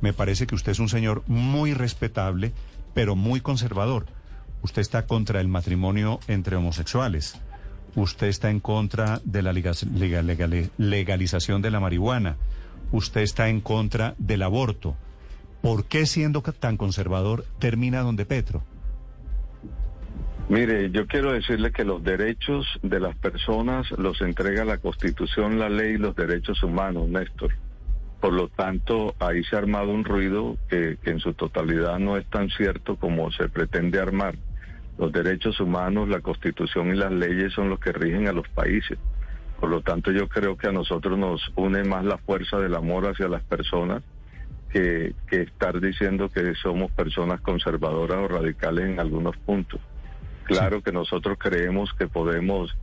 Me parece que usted es un señor muy respetable, pero muy conservador. Usted está contra el matrimonio entre homosexuales. Usted está en contra de la legal- legal- legal- legalización de la marihuana. Usted está en contra del aborto. ¿Por qué siendo tan conservador termina donde Petro? Mire, yo quiero decirle que los derechos de las personas los entrega la Constitución, la ley y los derechos humanos, Néstor. Por lo tanto, ahí se ha armado un ruido que, que en su totalidad no es tan cierto como se pretende armar. Los derechos humanos, la Constitución y las leyes son los que rigen a los países. Por lo tanto, yo creo que a nosotros nos une más la fuerza del amor hacia las personas que, que estar diciendo que somos personas conservadoras o radicales en algunos puntos. Claro que nosotros creemos que podemos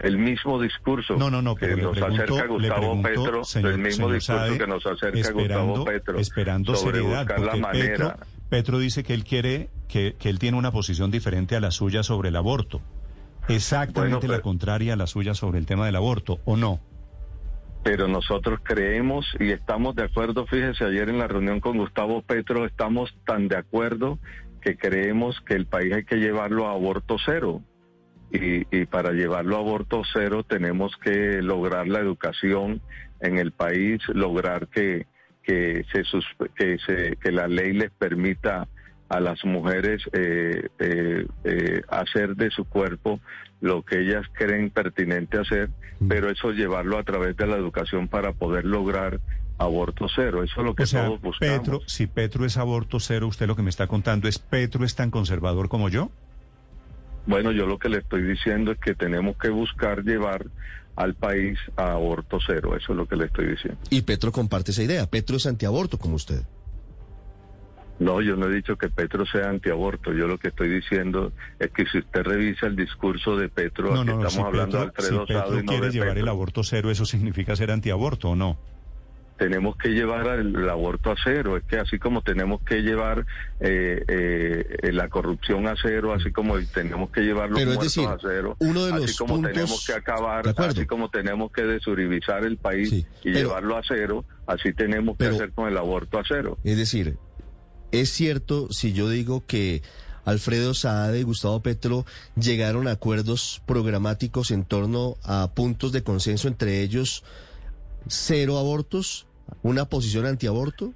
el mismo discurso No, no, no, que pero nos pregunto- acerca Gustavo pregunto, Petro, señor- el mismo discurso que nos acerca esperando, Gustavo Petro esperando sobre seriedad, buscar la manera. Petro, Petro dice que él quiere, que, que él tiene una posición diferente a la suya sobre el aborto. Exactamente Bueno, la contraria a la suya sobre el tema del aborto, ¿o no? pero nosotros creemos y estamos de acuerdo, fíjese, ayer en la reunión con Gustavo Petro estamos tan de acuerdo que creemos que el país hay que llevarlo a aborto cero. Y, y para llevarlo a aborto cero tenemos que lograr la educación en el país, lograr que, que, se, que, se, que la ley les permita a las mujeres eh, eh, eh, hacer de su cuerpo lo que ellas creen pertinente hacer, pero eso llevarlo a través de la educación para poder lograr aborto cero. Eso es lo que O sea, todos buscamos. Petro, si Petro es aborto cero, usted lo que me está contando es Petro es tan conservador como yo. Bueno, yo lo que le estoy diciendo es que tenemos que buscar llevar al país a aborto cero. Eso es lo que le estoy diciendo. Y Petro comparte esa idea. Petro es antiaborto, como usted. No, yo no he dicho que Petro sea antiaborto. Yo lo que estoy diciendo es que si usted revisa el discurso de Petro, No, aquí no, no, estamos si hablando de Petro, si Alfredo Sado Petro y no quiere de llevar el aborto cero, ¿eso significa ser antiaborto o no? Tenemos que llevar el, aborto a cero. Es que así como tenemos que llevar eh, eh, la corrupción a cero, así como tenemos que llevar los Pero muertos decir, a cero, uno de así los como puntos- tenemos que acabar, así como tenemos que desuribizar el país Sí, y pero- llevarlo a cero, así tenemos Pero- que hacer con el aborto a cero. Es decir, es cierto si yo digo que Alfredo Saade y Gustavo Petro llegaron a acuerdos programáticos en torno a puntos de consenso, entre ellos cero abortos, una posición antiaborto.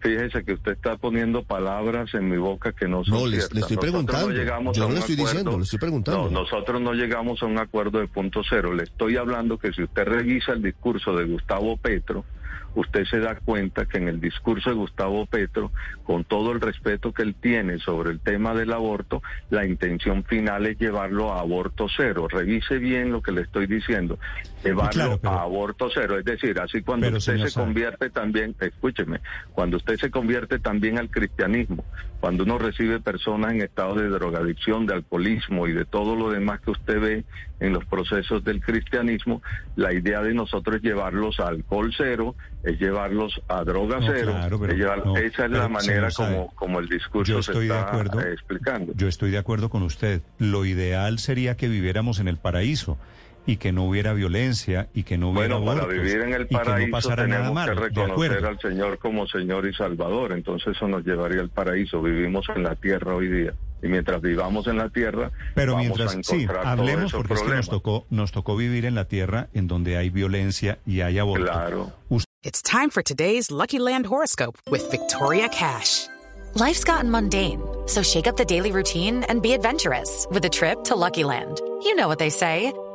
Fíjese que usted está poniendo palabras en mi boca que no son No, le- estoy preguntando. No llegamos Yo no le estoy acuerdo- diciendo, le estoy preguntando. No, nosotros no llegamos a un acuerdo de punto cero. Le estoy hablando que si usted revisa el discurso de Gustavo Petro, usted se da cuenta que en el discurso de Gustavo Petro, con todo el respeto que él tiene sobre el tema del aborto, la intención final es llevarlo a aborto cero. Revise bien lo que le estoy diciendo. Llevarlo claro, pero- a aborto cero. Es decir, así cuando Pero, usted se convierte también, escúcheme, cuando usted se convierte también al cristianismo, cuando uno recibe personas en estado de drogadicción, de alcoholismo y de todo lo demás que usted ve en los procesos del cristianismo, la idea de nosotros es llevarlos a alcohol cero, es llevarlos a droga No, cero, claro, pero es llevar- no, esa es la manera como, como el discurso yo se estoy de está acuerdo. eh, explicando. Yo estoy de acuerdo con usted. Lo ideal sería que viviéramos en el paraíso y que no hubiera violencia y que no hubiera Bueno, para abortos, vivir en el y que no paraíso pasara nada malo. que De reconocer acuerdo. al Señor como Señor y Salvador. Entonces eso nos llevaría al paraíso. Vivimos en la tierra hoy día. Y mientras vivamos en la tierra, Pero vamos mientras, a sí, hablemos porque es que nos tocó, nos tocó vivir en la tierra en donde hay violencia y hay aborto. Claro. It's time for today's Lucky Land horoscope with Victoria Cash. Life's gotten mundane, so shake up the daily routine and be adventurous with a trip to Lucky Land. You know what they say.